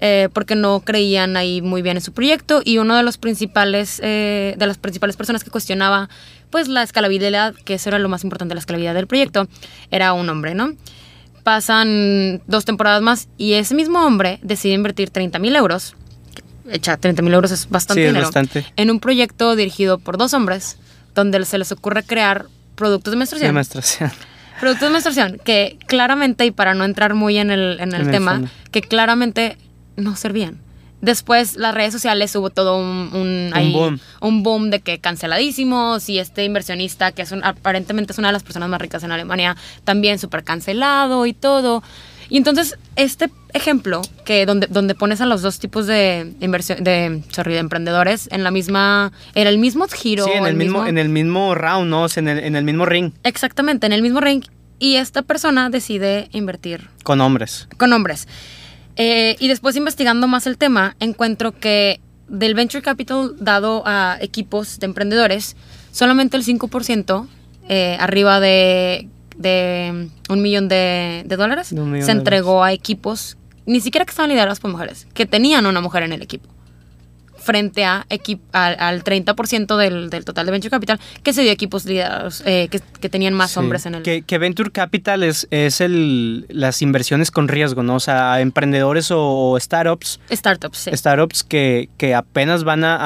eh, porque no creían ahí muy bien en su proyecto, y uno de los principales, eh, de las principales personas que cuestionaba pues la escalabilidad, que eso era lo más importante, la escalabilidad del proyecto, era un hombre, ¿no? Pasan dos temporadas más y ese mismo hombre decide invertir 30 mil euros. Echa 30 mil euros es bastante Sí, dinero bastante. en un proyecto dirigido por dos hombres, donde se les ocurre crear productos de menstruación. menstruación. Productos de menstruación que claramente, y para no entrar muy en el, en el En tema, que claramente no servían. Después las redes sociales hubo todo un, un, ahí, boom. un boom de que canceladísimos y este inversionista que es un- aparentemente es una de las personas más ricas en Alemania también súper cancelado y todo. Y entonces este ejemplo que donde, donde pones a los dos tipos de inversión de, sorry, de emprendedores en la misma en el mismo giro Sí, en el, mismo, en el mismo round, ¿no? O sea, en el, en el mismo ring exactamente en el mismo ring y esta persona decide invertir con hombres. con hombres. Eh, y después investigando más el tema, encuentro que del venture capital dado a equipos de emprendedores, solamente el 5%, eh, arriba de, de un millón de, de dólares, millón se de entregó a equipos, ni siquiera que estaban liderados por mujeres, que tenían una mujer en el equipo frente a al, al 30% del, del total de Venture Capital que se dio a equipos liderados, eh, que, que tenían más Sí. hombres en el... Que, que Venture Capital es, es el, las inversiones con riesgo, ¿no? O sea, a emprendedores o, o startups, Startups, sí. startups que, que apenas van a,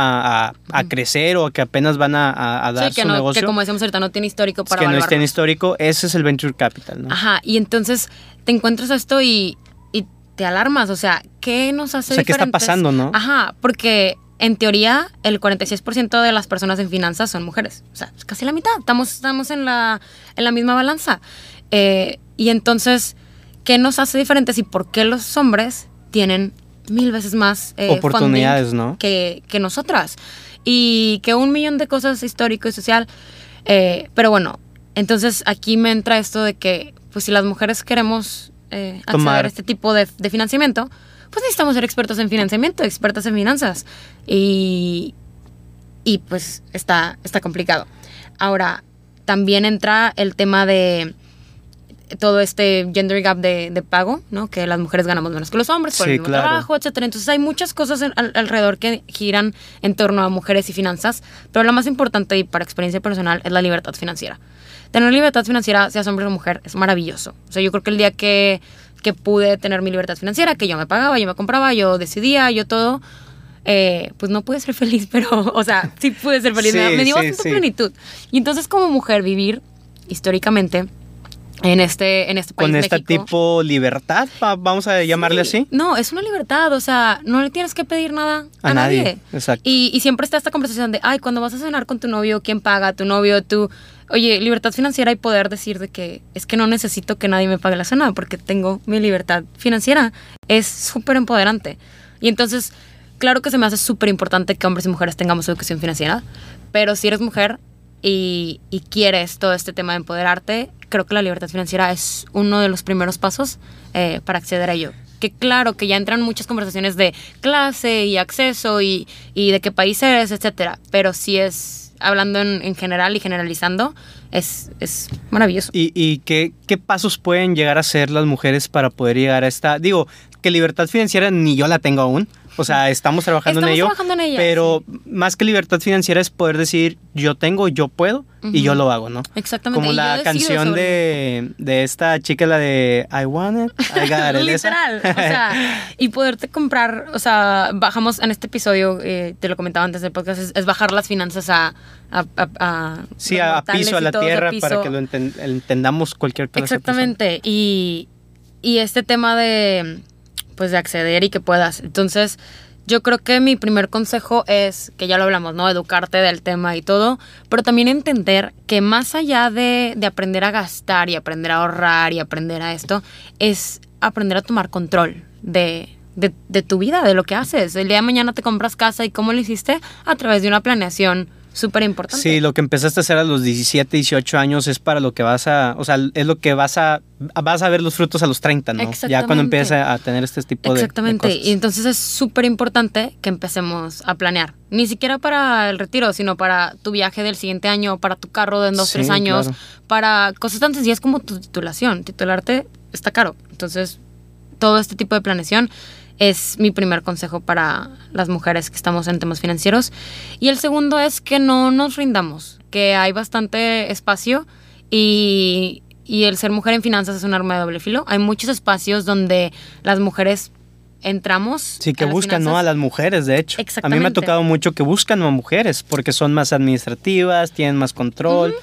a- a crecer o que apenas van a, a- a dar Sí, que, su no, negocio. que como decíamos ahorita, no tiene histórico para que no evaluarlo. en histórico, ese es el Venture Capital, ¿no? Ajá, y entonces te encuentras esto y, y te alarmas, o sea, ¿qué nos hace O sea, ¿qué está pasando, no? Ajá, porque en teoría el 46% de las personas en finanzas son mujeres, o sea, es casi la mitad, estamos, estamos en, la, en la misma balanza. Eh, y entonces, ¿qué nos hace diferentes y por qué los hombres tienen mil veces más eh, Oportunidades, ¿no? que, que nosotras? Y que un millón de cosas histórico y social. eh, pero bueno, entonces aquí me entra esto de que, pues si las mujeres queremos eh, acceder Tomar. a este tipo de, de financiamiento, pues necesitamos ser expertos en financiamiento, expertas en finanzas. Y, y pues está, está complicado. Ahora, también entra el tema de todo este gender gap de, de pago, ¿no? Que las mujeres ganamos menos que los hombres por Sí, el mismo claro. trabajo, etcétera. Entonces hay muchas cosas en- al- alrededor que giran en torno a mujeres y finanzas, pero la más importante y para experiencia personal es la libertad financiera. Tener libertad financiera, seas hombre o mujer, es maravilloso. O sea, yo creo que el día que, que pude tener mi libertad financiera, que yo me pagaba, yo me compraba, yo decidía, yo todo, eh, pues no pude ser feliz, pero, o sea, sí pude ser feliz. me, Sí, me dio sí, bastante sí. plenitud. Y entonces como mujer vivir históricamente en este, en este país Con esta México, tipo libertad, pa- vamos a llamarle Sí. así. No, es una libertad, o sea, no le tienes que pedir nada a, A nadie, nadie. exacto. Y, y siempre está esta conversación de, ay, cuando vas a cenar con tu novio, ¿quién paga? Tu novio, tú. Oye, libertad financiera y poder decir de que es que no necesito que nadie me pague la cena porque tengo mi libertad financiera. Es súper empoderante. Y entonces, claro que se me hace súper importante que hombres y mujeres tengamos educación financiera, pero si eres mujer y, y quieres todo este tema de empoderarte, creo que la libertad financiera es uno de los primeros pasos eh, para acceder a ello. Que claro, que ya entran muchas conversaciones de clase y acceso y, y de qué país eres, etcétera. Pero si es, hablando en, en general y generalizando, es, es maravilloso. ¿Y, y qué, qué pasos pueden llegar a hacer las mujeres para poder llegar a esta? Digo, que libertad financiera ni yo la tengo aún. O sea, estamos trabajando en Estamos ello. trabajando en ella, Pero más que libertad financiera es poder decir yo tengo, yo puedo y yo lo hago, ¿no? Exactamente. Como y la canción sobre- de, de esta chica, la de I want it, I got it. Literal, o sea, y poderte comprar, o sea, bajamos en este episodio, eh, te lo comentaba antes del podcast, es, es bajar las finanzas a... a, a- a Sí, a, piso, a la tierra, para que lo enten- entendamos cualquier persona. Exactamente, y, y este tema de, pues, de acceder y que puedas. Entonces, Yo creo que mi primer consejo es, que ya lo hablamos, ¿no? Educarte del tema y todo, pero también entender que más allá de, de aprender a gastar y aprender a ahorrar y aprender a esto, es aprender a tomar control de, de, de tu vida, de lo que haces. El día de mañana te compras casa y cómo lo hiciste a través de una planeación súper importante. Sí, lo que empezaste a hacer a los 17, 18 años es para lo que vas a, o sea, es lo que vas a, vas a ver los frutos a los 30, ¿no? Ya cuando Exactamente. empiezas a tener este tipo de- de, Exactamente. y entonces es súper importante que empecemos a planear. Ni siquiera para el retiro, sino para tu viaje del siguiente año, para tu carro de en dos, Sí, tres años, claro. para cosas tan sencillas como tu titulación. Titularte está caro. Entonces, todo este tipo de planeación es mi primer consejo para las mujeres que estamos en temas financieros. Y el segundo es que no nos rindamos, que hay bastante espacio y, y el ser mujer en finanzas es un arma de doble filo. Hay muchos espacios donde las mujeres entramos. Sí, que buscan, ¿no? A las mujeres, de hecho. A mí me ha Exactamente. tocado mucho que buscan a mujeres porque son más administrativas, tienen más control.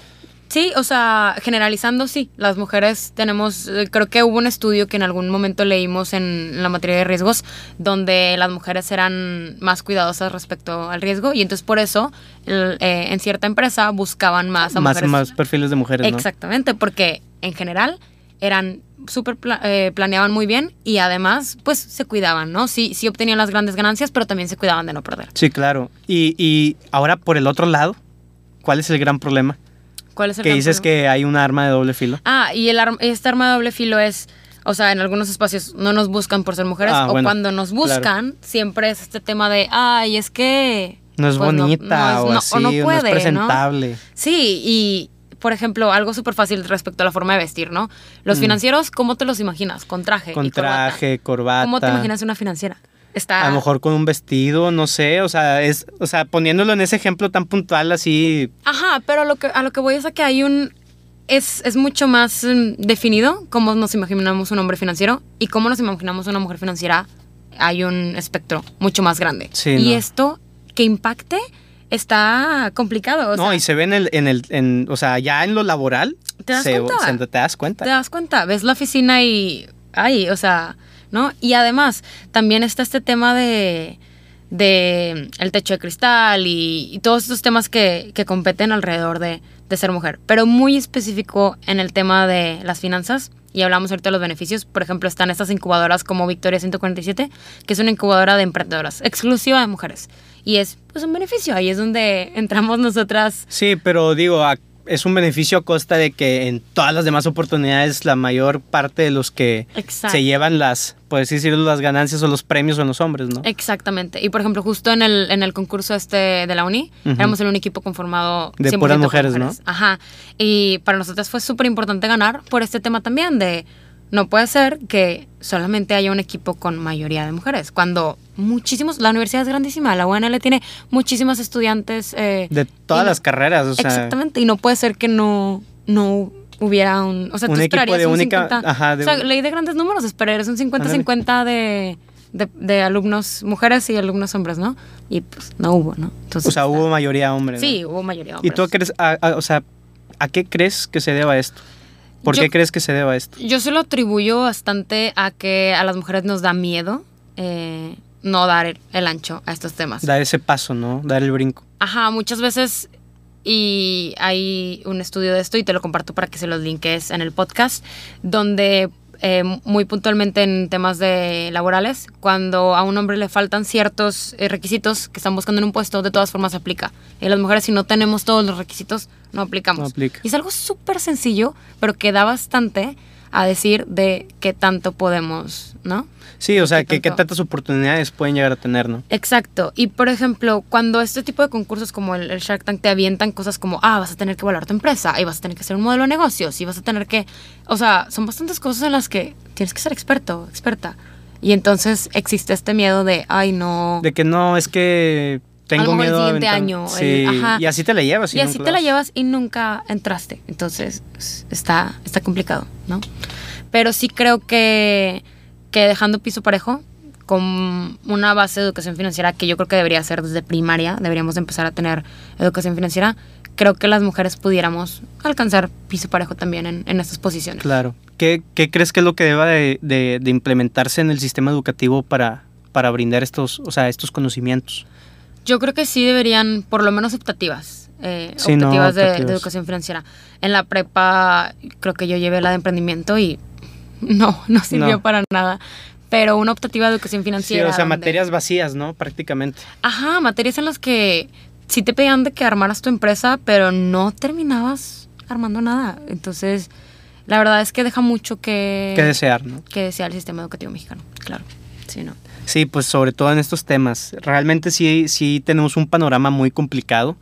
Sí, o sea, generalizando, sí. Las mujeres tenemos, eh, creo que hubo un estudio que en algún momento leímos en la materia de riesgos, donde las mujeres eran más cuidadosas respecto al riesgo y entonces por eso el- eh, en cierta empresa buscaban más a Más, mujeres. más perfiles de mujeres, ¿no? Exactamente, porque en general eran súper pla- eh, planeaban muy bien y además pues se cuidaban, ¿no? Sí, sí obtenían las grandes ganancias, pero también se cuidaban de no perder. Sí, claro. Y, y ahora por el otro lado, ¿cuál es el gran problema? ¿Cuál es el Que dices que hay un arma de doble filo. Ah, y el arm- este arma de doble filo es, o sea, en algunos espacios no nos buscan por ser mujeres Ah, o bueno, cuando nos claro. buscan siempre es este tema de, ay, es que... No es pues, bonita no es- o no- así, o no puede, es ¿no? presentable. Sí, y por ejemplo, algo súper fácil respecto a la forma de vestir, ¿no? Los financieros, ¿cómo te los imaginas? Con traje. Mm. Con y corbata. traje, corbata. ¿Cómo te imaginas una financiera? Está... A lo mejor con un vestido, no sé, o sea, es, o sea, poniéndolo en ese ejemplo tan puntual así, Ajá, pero lo que, a lo que voy es a que hay un... Es, es mucho más mm, definido cómo nos imaginamos un hombre financiero y cómo nos imaginamos una mujer financiera. Hay un espectro mucho más grande. Sí, y no. esto que impacte está complicado. o no, sea, y se ve en el, en el, en, o sea, ya en lo laboral, ¿Te das se- cuenta? se- te das cuenta. te das cuenta, ves la oficina y... Ay, o sea, ¿no? Y además, también está este tema de de el techo de cristal y, y todos estos temas que, que competen alrededor de, de ser mujer, pero muy específico en el tema de las finanzas. Y hablamos ahorita de los beneficios. Por ejemplo, están estas incubadoras como Victoria 147, que es una incubadora de emprendedoras, exclusiva de mujeres. Y es pues un beneficio. Ahí es donde entramos nosotras. Sí, pero digo, a- es un beneficio a costa de que en todas las demás oportunidades la mayor parte de los que Exacto. se llevan las, puedes decir, las ganancias o los premios son los hombres, ¿no? Exactamente. Y por ejemplo, justo en el, en el concurso este de la uni, éramos en un equipo conformado De 100% puras mujeres, ¿no? Ajá. Y para nosotras fue súper importante ganar por este tema también de no puede ser que solamente haya un equipo con mayoría de mujeres. Cuando muchísimos, la universidad es grandísima, la UNL tiene muchísimas estudiantes. eh, De todas y no- las carreras, o sea, Exactamente. Y no puede ser que no, no hubiera un... O sea, Un tú esperarías de un única- 50... ajá, de o sea, un- ley de grandes números, esperarías un 50-50 de, de, de alumnos mujeres y alumnos hombres, ¿no? Y pues no hubo, ¿no? Entonces, o sea, hubo mayoría hombre. ¿no? Sí, hubo mayoría ¿Y hombres. tú crees, a- a- o sea, a qué crees que se deba esto? ¿Por Yo- qué crees que se deba esto? Yo se lo atribuyo bastante a que a las mujeres nos da miedo eh, no dar el, el ancho a estos temas. Dar ese paso, ¿no? Dar el brinco. Ajá, muchas veces, y hay un estudio de esto y te lo comparto para que se los linques en el podcast, donde eh, muy puntualmente en temas de laborales, cuando a un hombre le faltan ciertos eh, requisitos que están buscando en un puesto, de todas formas aplica. Y las mujeres si no tenemos todos los requisitos, no aplicamos. No aplica. Y es algo súper sencillo, pero que da bastante a decir de qué tanto podemos, ¿no? Sí, o sea, ¿Qué que qué tantas oportunidades pueden llegar a tener, ¿no? Exacto. Y por ejemplo, cuando este tipo de concursos como el, el Shark Tank te avientan cosas como, ah, vas a tener que evaluar tu empresa, y vas a tener que hacer un modelo de negocios, y vas a tener que. O sea, son bastantes cosas en las que tienes que ser experto, experta. Y entonces existe este miedo de, ay, no. De que no, es que tengo A lo mejor el miedo. siguiente año, Sí, el- ajá. y así te la llevas. y así te la llevas y nunca entraste. Entonces, es- está, está complicado, ¿no? Pero sí creo que, que dejando piso parejo, con una base de educación financiera que yo creo que debería ser desde primaria, deberíamos de empezar a tener educación financiera, creo que las mujeres pudiéramos alcanzar piso parejo también en, en estas posiciones. Claro. ¿Qué, qué crees que es lo que deba de, de- de implementarse en el sistema educativo para, para brindar estos, o sea, estos conocimientos. Yo creo que sí deberían, por lo menos optativas, eh, Sí, no, optativas, de- de, optativas. educación financiera. En la prepa creo que yo llevé la de emprendimiento y no, no sirvió No. para nada. Pero una optativa de educación Sí, financiera. o sea, donde- materias vacías, ¿no? Prácticamente. Ajá, materias en las que sí te pedían de que armaras tu empresa, pero no terminabas armando nada. Entonces, la verdad es que deja mucho que, Que desear, ¿no? que desear el sistema educativo mexicano. Claro. Sí, ¿no? Sí, pues sobre todo en estos temas. Realmente sí, sí tenemos un panorama muy complicado.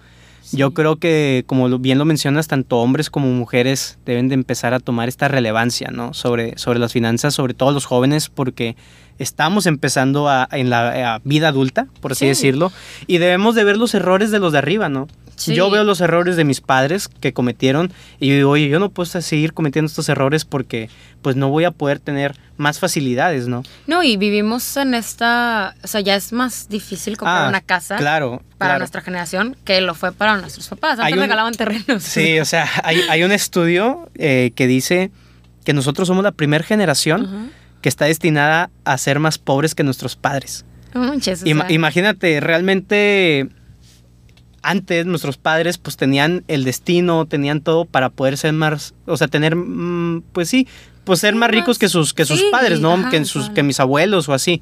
Yo creo que, como bien lo mencionas, tanto hombres como mujeres deben de empezar a tomar esta relevancia, ¿no? Sobre, sobre las finanzas, sobre todo los jóvenes, porque estamos empezando a, en la a vida adulta, por así Sí. decirlo, y debemos de ver los errores de los de arriba, ¿no? Sí. Yo veo los errores de mis padres que cometieron y digo, oye, yo no puedo seguir cometiendo estos errores porque pues no voy a poder tener más facilidades, ¿no? No, y vivimos en esta, o sea, ya es más difícil comprar Ah, una casa Claro, para claro. nuestra generación que lo fue para nuestros papás. Antes un- regalaban terrenos. Sí, o sea, hay, hay un estudio eh, que dice que nosotros somos la primera generación que está destinada a ser más pobres que nuestros padres. Manches, o Ima- imagínate, realmente antes nuestros padres pues tenían el destino, tenían todo para poder ser más, o sea, tener, mm, pues sí, pues ser más ricos que sus, que sus sí, padres, ¿no? ajá, que, sus, que mis abuelos o así.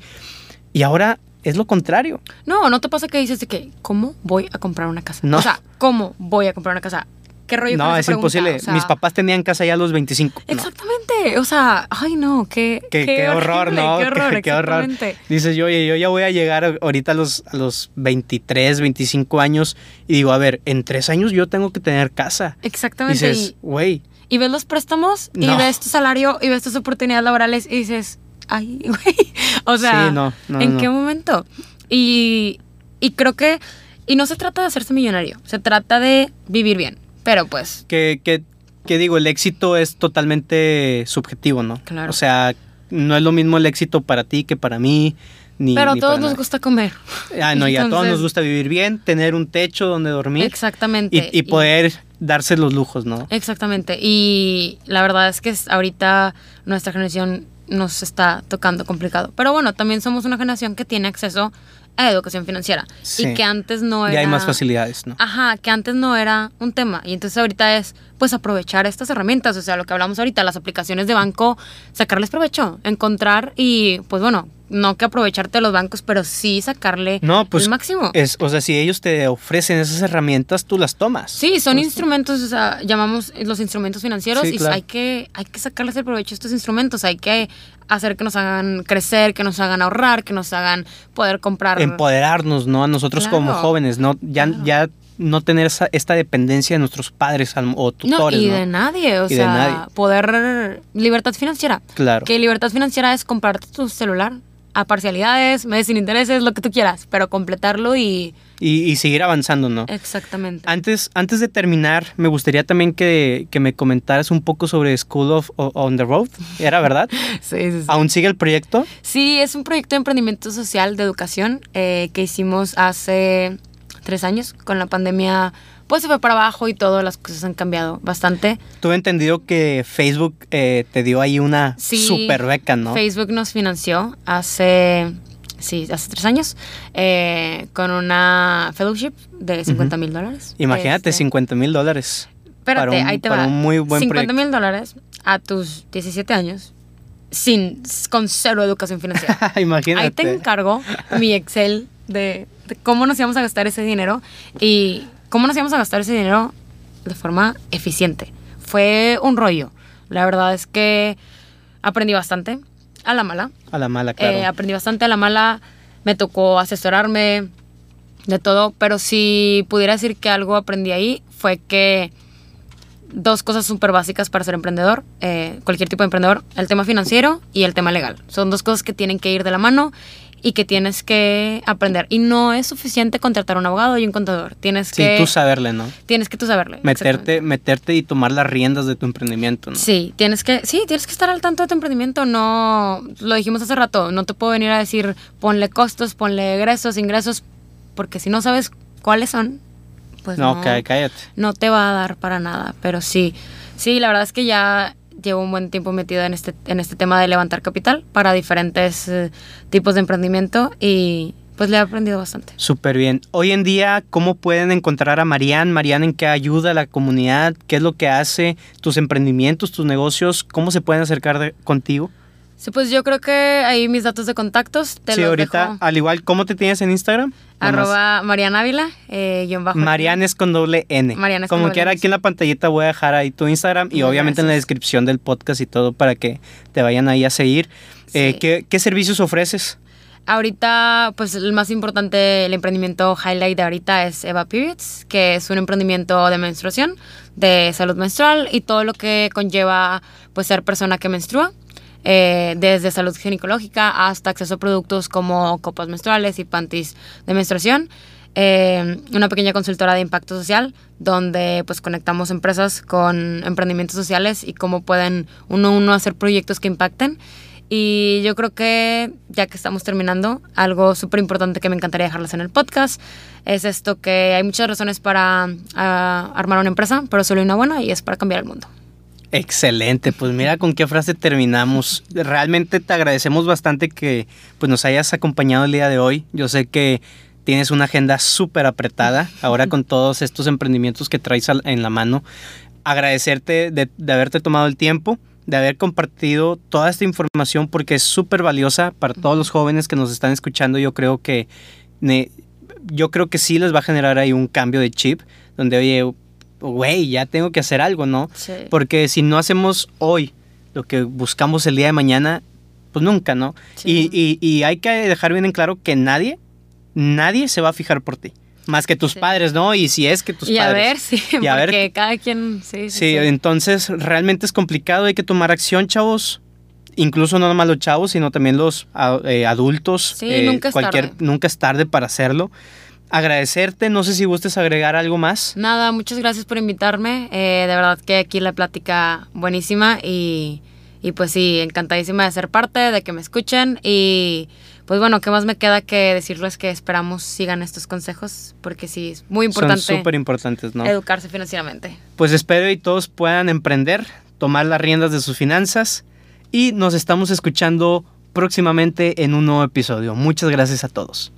Y ahora es lo contrario. No, no te pasa que dices de que, ¿cómo voy a comprar una casa? No. O sea, ¿cómo voy a comprar una casa? ¿Qué rollo No, es imposible. O sea, mis papás tenían casa ya a los 25. No. Exactamente. O sea, ay no, qué, Qué, qué horror, horrible, ¿no? Qué horror, Qué, horror. Dices, yo, oye, yo ya voy a llegar ahorita a los, a los 23, 25 años y digo, a ver, en tres años yo tengo que tener casa. Exactamente. Dices, güey, y ves los préstamos y ves tu salario y ves tus oportunidades laborales y dices, ay, güey. O sea, Sí, no, ¿en qué momento? Y, y creo que, y no se trata de hacerse millonario, se trata de vivir bien. Pero pues, que, que, que digo, el éxito es totalmente subjetivo, ¿no? Claro. O sea, no es lo mismo el éxito para ti que para mí. Ni, pero a todos nos gusta comer. Ah, no, y a todos nos gusta vivir bien, tener un techo donde dormir Exactamente. y, y poder darse los lujos, ¿no? Exactamente. Y la verdad es que ahorita nuestra generación nos está tocando complicado. Pero bueno, también somos una generación que tiene acceso a educación financiera. Sí. Y que antes no era... Ya hay más facilidades, ¿no? Ajá, que antes no era un tema. Y entonces ahorita es, pues, aprovechar estas herramientas. O sea, lo que hablamos ahorita, las aplicaciones de banco, sacarles provecho, encontrar y, pues bueno, no que aprovecharte de los bancos, pero sí sacarle No, pues el máximo. es, o sea, si ellos te ofrecen esas herramientas, tú las tomas. Sí, son Pues, instrumentos, o sea, llamamos los instrumentos financieros Sí, y claro. hay que hay que sacarles el provecho a estos instrumentos, hay que hacer que nos hagan crecer, que nos hagan ahorrar, que nos hagan poder comprar. Empoderarnos, ¿no? A nosotros como jóvenes, ¿no? Ya, Claro. ya no tener esa, esta dependencia de nuestros padres o no, tutores, y ¿no? de nadie, o Y sea, nadie. poder libertad financiera. Claro. Que libertad financiera es comprarte tu celular a parcialidades, meses sin intereses, lo que tú quieras, pero completarlo y Y, y seguir avanzando, ¿no? exactamente. Antes, antes de terminar, me gustaría también que, que me comentaras un poco sobre School of On the Road. ¿Era verdad? Sí, sí, sí. ¿Aún sigue el proyecto? Sí, es un proyecto de emprendimiento social de educación eh, que hicimos hace tres años. Con la pandemia, pues se fue para abajo y todo, las cosas han cambiado bastante. Tuve entendido que Facebook eh, te dio ahí una Sí, super beca, ¿no? Facebook nos financió hace, sí, hace tres años eh, con una fellowship de 50 mil dólares. Imagínate, Este, 50 mil dólares. Espérate, para un- ahí te para va. un muy buen 50 proyecto. mil dólares a tus 17 años sin, con cero educación financiera. Imagínate. Ahí te encargo mi Excel de, de cómo nos íbamos a gastar ese dinero y cómo nos íbamos a gastar ese dinero de forma eficiente. Fue un rollo. La verdad es que aprendí bastante a la mala. A la mala, claro. Eh, aprendí bastante a la mala. Me tocó asesorarme de todo, pero si pudiera decir que algo aprendí ahí fue que dos cosas súper básicas para ser emprendedor, eh, cualquier tipo de emprendedor, el tema financiero y el tema legal. Son dos cosas que tienen que ir de la mano y que tienes que aprender. Y no es suficiente contratar un abogado y un contador. Tienes sí, que... tú saberle, ¿no? Tienes que tú saberle. Meterte, meterte y tomar las riendas de tu emprendimiento, ¿no? Sí, tienes que, sí, tienes que estar al tanto de tu emprendimiento. No, lo dijimos hace rato, no te puedo venir a decir ponle costos, ponle egresos, ingresos, porque si no sabes cuáles son, pues no, no, cá- cállate. no te va a dar para nada. Pero sí, sí, la verdad es que ya, llevo un buen tiempo metida en este, en este tema de levantar capital para diferentes eh, tipos de emprendimiento y pues le he aprendido bastante. Súper bien. Hoy en día, ¿cómo pueden encontrar a Marian? Marian, ¿en qué ayuda la comunidad? ¿Qué es lo que hace? ¿Tus emprendimientos, tus negocios? ¿Cómo se pueden acercar contigo? Sí, pues yo creo que ahí mis datos de contactos te sí, los ahorita, dejo. al igual, ¿cómo te tienes en Instagram? Arroba Mariana Ávila, eh, guion bajo. Marian es con doble N. Marian es con Como doble quiera, aquí en la pantallita voy a dejar ahí tu Instagram y obviamente en la descripción del podcast y todo para que te vayan ahí a seguir. Eh, Sí. ¿qué, qué servicios ofreces? Ahorita, pues el más importante, el emprendimiento highlight de ahorita es Eva Periods, que es un emprendimiento de menstruación, de salud menstrual y todo lo que conlleva pues ser persona que menstrua, eh, desde salud ginecológica hasta acceso a productos como copas menstruales y panties de menstruación. Eh, una pequeña consultora de impacto social donde pues conectamos empresas con emprendimientos sociales y cómo pueden uno a uno hacer proyectos que impacten. Y yo creo que, ya que estamos terminando, algo súper importante que me encantaría dejarles en el podcast es esto que hay muchas razones para ah, armar una empresa, pero solo hay una buena y es para cambiar el mundo. Excelente, pues mira con qué frase terminamos. Realmente te agradecemos bastante que pues, nos hayas acompañado el día de hoy. Yo sé que tienes una agenda súper apretada ahora con todos estos emprendimientos que traes en la mano. Agradecerte de, de haberte tomado el tiempo, de haber compartido toda esta información porque es súper valiosa para todos los jóvenes que nos están escuchando. Yo creo que yo creo que sí les va a generar ahí un cambio de chip donde oye, güey, ya tengo que hacer algo, ¿no? Sí. Porque si no hacemos hoy lo que buscamos el día de mañana, pues nunca, ¿no? Sí. Y, y- y hay que dejar bien en claro que nadie, nadie se va a fijar por ti. Más que tus Sí. padres, ¿no? Y si es que tus y a padres. ver, sí, Y a ver porque qué- cada quien, sí, sí, entonces realmente es complicado, hay que tomar acción, chavos. Incluso no nomás los chavos, sino también los a- eh, adultos. Sí, nunca es tarde. Nunca es tarde para hacerlo. Agradecerte, no sé si gustes agregar algo más. Nada, muchas gracias por invitarme. Eh, de verdad que aquí la plática buenísima y, y pues sí, encantadísima de ser parte, de que me escuchen y pues bueno, ¿qué más me queda que decirles que esperamos sigan estos consejos? Porque sí, es muy importante Son súper importantes, ¿no? educarse financieramente. Pues espero y todos puedan emprender, tomar las riendas de sus finanzas y nos estamos escuchando próximamente en un nuevo episodio. Muchas gracias a todos.